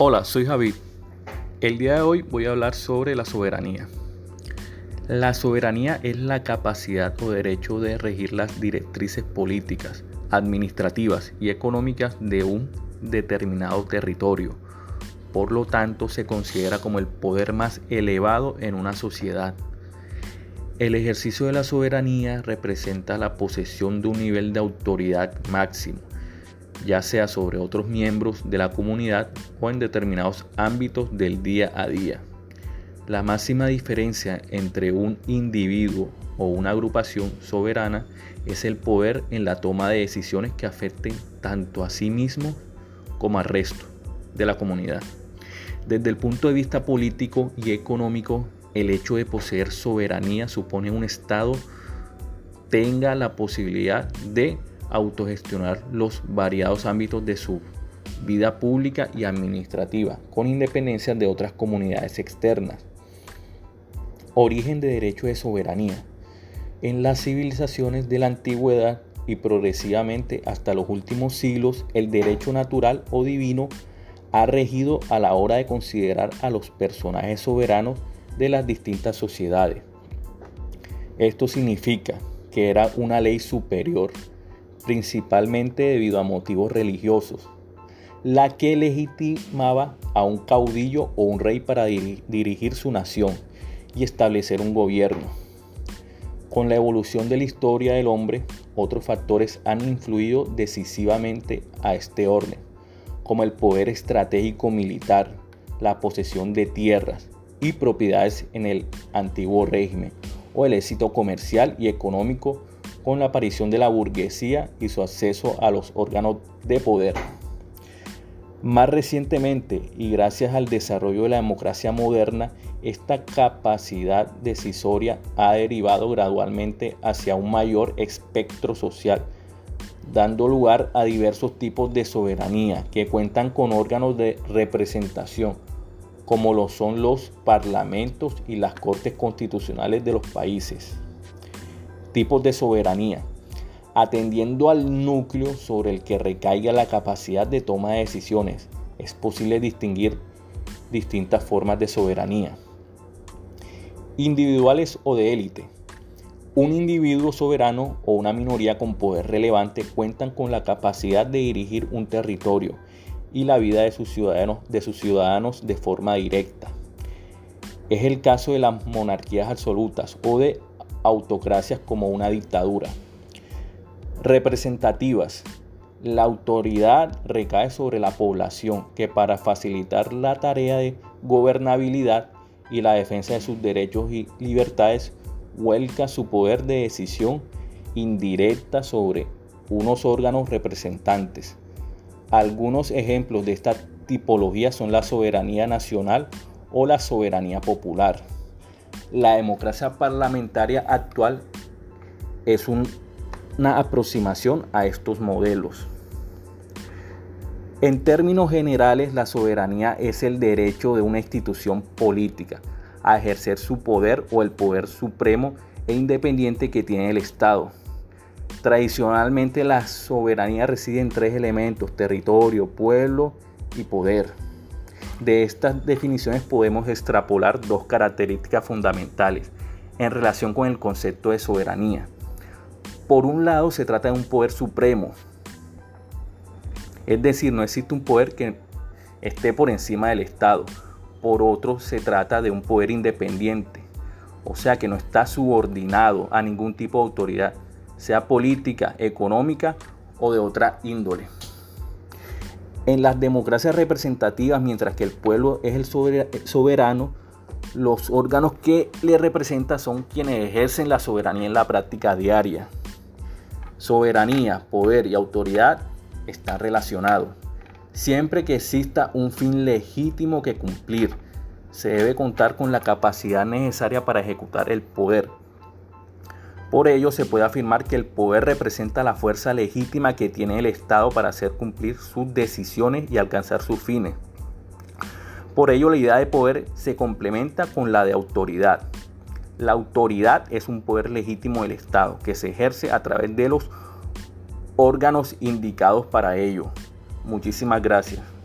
Hola, soy Javid. El día de hoy voy a hablar sobre la soberanía. La soberanía es la capacidad o derecho de regir las directrices políticas, administrativas y económicas de un determinado territorio. Por lo tanto, se considera como el poder más elevado en una sociedad. El ejercicio de la soberanía representa la posesión de un nivel de autoridad máximo ya sea sobre otros miembros de la comunidad o en determinados ámbitos del día a día. La máxima diferencia entre un individuo o una agrupación soberana es el poder en la toma de decisiones que afecten tanto a sí mismo como al resto de la comunidad. Desde el punto de vista político y económico, el hecho de poseer soberanía supone un Estado tenga la posibilidad de autogestionar los variados ámbitos de su vida pública y administrativa, con independencia de otras comunidades externas. Origen de derecho de soberanía. En las civilizaciones de la antigüedad y progresivamente hasta los últimos siglos, el derecho natural o divino ha regido a la hora de considerar a los personajes soberanos de las distintas sociedades. Esto significa que era una ley superior principalmente debido a motivos religiosos, la que legitimaba a un caudillo o un rey para dirigir su nación y establecer un gobierno. Con la evolución de la historia del hombre, otros factores han influido decisivamente a este orden, como el poder estratégico militar, la posesión de tierras y propiedades en el antiguo régimen, o el éxito comercial y económico con la aparición de la burguesía y su acceso a los órganos de poder. Más recientemente, y gracias al desarrollo de la democracia moderna, esta capacidad decisoria ha derivado gradualmente hacia un mayor espectro social, dando lugar a diversos tipos de soberanía que cuentan con órganos de representación, como lo son los parlamentos y las cortes constitucionales de los países tipos de soberanía, atendiendo al núcleo sobre el que recaiga la capacidad de toma de decisiones. Es posible distinguir distintas formas de soberanía. Individuales o de élite. Un individuo soberano o una minoría con poder relevante cuentan con la capacidad de dirigir un territorio y la vida de sus ciudadanos de, sus ciudadanos de forma directa. Es el caso de las monarquías absolutas o de autocracias como una dictadura. Representativas. La autoridad recae sobre la población que para facilitar la tarea de gobernabilidad y la defensa de sus derechos y libertades vuelca su poder de decisión indirecta sobre unos órganos representantes. Algunos ejemplos de esta tipología son la soberanía nacional o la soberanía popular la democracia parlamentaria actual es una aproximación a estos modelos. En términos generales, la soberanía es el derecho de una institución política a ejercer su poder o el poder supremo e independiente que tiene el Estado. Tradicionalmente la soberanía reside en tres elementos, territorio, pueblo y poder. De estas definiciones podemos extrapolar dos características fundamentales en relación con el concepto de soberanía. Por un lado, se trata de un poder supremo, es decir, no existe un poder que esté por encima del Estado. Por otro, se trata de un poder independiente, o sea que no está subordinado a ningún tipo de autoridad, sea política, económica o de otra índole. En las democracias representativas, mientras que el pueblo es el soberano, los órganos que le representan son quienes ejercen la soberanía en la práctica diaria. Soberanía, poder y autoridad están relacionados. Siempre que exista un fin legítimo que cumplir, se debe contar con la capacidad necesaria para ejecutar el poder. Por ello, se puede afirmar que el poder representa la fuerza legítima que tiene el Estado para hacer cumplir sus decisiones y alcanzar sus fines. Por ello, la idea de poder se complementa con la de autoridad. La autoridad es un poder legítimo del Estado que se ejerce a través de los órganos indicados para ello. Muchísimas gracias.